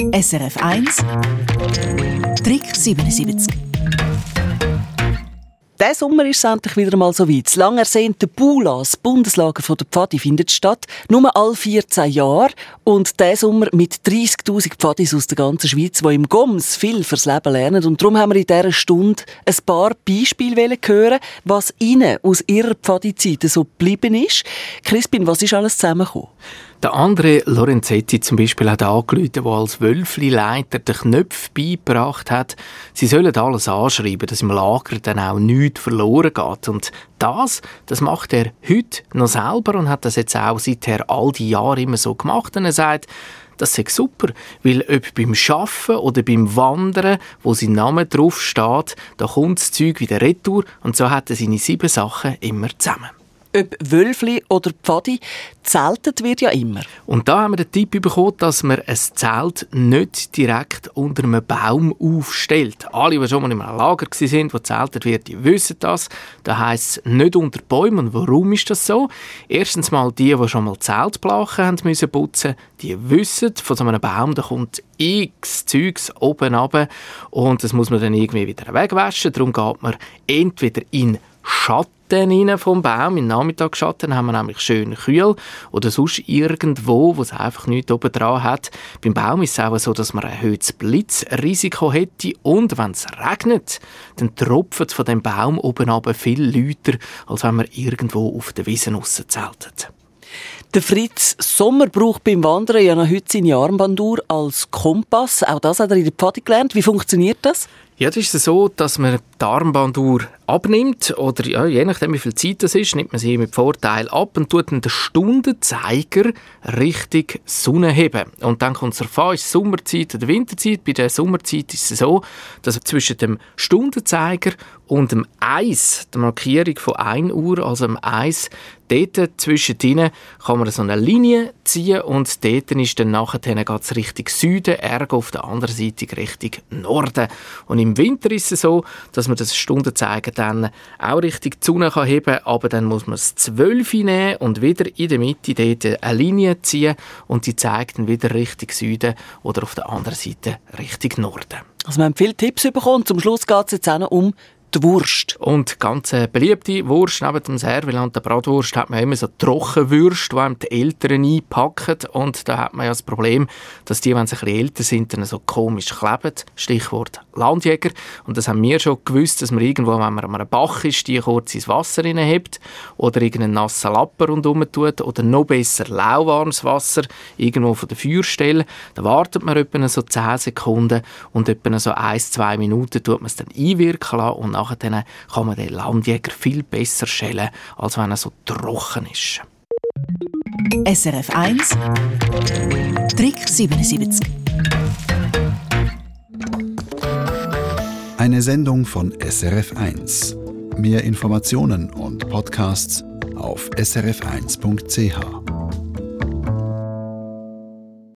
SRF 1 Trick 77 Diesen Sommer ist endlich wieder mal so weit. Das lang ersehnte Bula, das Bundeslager der Pfadi, findet statt. Nur alle 14 Jahre. Und diesen Sommer mit 30.000 Pfadis aus der ganzen Schweiz, die im GOMS viel fürs Leben lernen. Und darum haben wir in dieser Stunde ein paar Beispiele hören, was Ihnen aus Ihrer Pfadi-Zeit so geblieben ist. Crispin, was ist alles zusammengekommen? Der andere Lorenzetti zum Beispiel hat angerufen, der als Wölfli-Leiter den Knöpf beigebracht hat. Sie sollen alles anschreiben, dass im Lager dann auch nichts verloren geht. Und das, das macht er heute noch selber und hat das jetzt auch seither all die Jahre immer so gemacht. Und er sagt, das ist super, weil ob beim Schaffen oder beim Wandern, wo sein Name drauf steht, da kommt das Zeug wieder retour und so hat er seine sieben Sachen immer zusammen ob Wölfli oder Pfadi, zeltet wird ja immer. Und da haben wir den Tipp bekommen, dass man ein Zelt nicht direkt unter einem Baum aufstellt. Alle, die schon mal in einem Lager waren, wo zeltet wird, die wissen das. Da heisst es nicht unter Bäumen. Warum ist das so? Erstens mal die, die schon mal Zeltblachen haben müssen putzen, die wissen, von so einem Baum, da kommt x Zeugs oben runter und das muss man dann irgendwie wieder wegwaschen. Darum geht man entweder in Schatten rein vom Baum, im Nachmittagsschatten haben wir nämlich schön kühl oder sonst irgendwo, wo es einfach nichts oben dran hat. Beim Baum ist es auch so, dass man ein erhöhtes Blitzrisiko hätte und wenn es regnet, dann tropft von dem Baum oben aber viel lauter, als wenn man irgendwo auf der Wiese zeltet. Der Fritz Sommer braucht beim Wandern ja noch heute seine Armbanduhr als Kompass. Auch das hat er in der Pfadi gelernt. Wie funktioniert das? Ja, das ist so, dass man die Armbanduhr abnimmt oder ja, je nachdem wie viel Zeit das ist, nimmt man sie mit Vorteil ab und tut dann den Stundenzeiger Richtung Sonne heben. Und dann kommt es darauf ist Sommerzeit oder Winterzeit. Bei der Sommerzeit ist es so, dass zwischen dem Stundenzeiger und dem Eis, der Markierung von 1 Uhr, also dem Eis, dort zwischendrin kann man so eine Linie ziehen und dort ist dann nachher geht's Richtung Süden, ergo auf der anderen Seite Richtung Norden. Und im Winter ist es so, dass man das Stundenzeiger dann auch Richtung die Sonne kann heben kann, aber dann muss man es 12 nehmen und wieder in der Mitte dort eine Linie ziehen und die zeigt dann wieder Richtung Süden oder auf der anderen Seite Richtung Norden. Also wir haben viele Tipps bekommen. Zum Schluss geht es jetzt auch um die Wurst. Und ganz äh, beliebte Wurst neben dem Serviland der Bratwurst hat man immer so Trockenwürste, die einem die Eltern einpacken. Und da hat man ja das Problem, dass die, wenn sie ein bisschen älter sind, dann so komisch kleben. Stichwort Landjäger. Und das haben wir schon gewusst, dass man irgendwo, wenn man an einem Bach ist, die kurz ins Wasser hebt oder irgendeinen nassen Lappen rundherum tut oder noch besser lauwarmes Wasser irgendwo von der Feuerstelle. Da wartet man etwa so 10 Sekunden und etwa so 1-2 Minuten tut man es dann einwirken lassen und nachher kann man den Landjäger viel besser schälen, als wenn er so trocken ist. SRF 1 Trick 77 Eine Sendung von SRF 1. Mehr Informationen und Podcasts auf srf1.ch.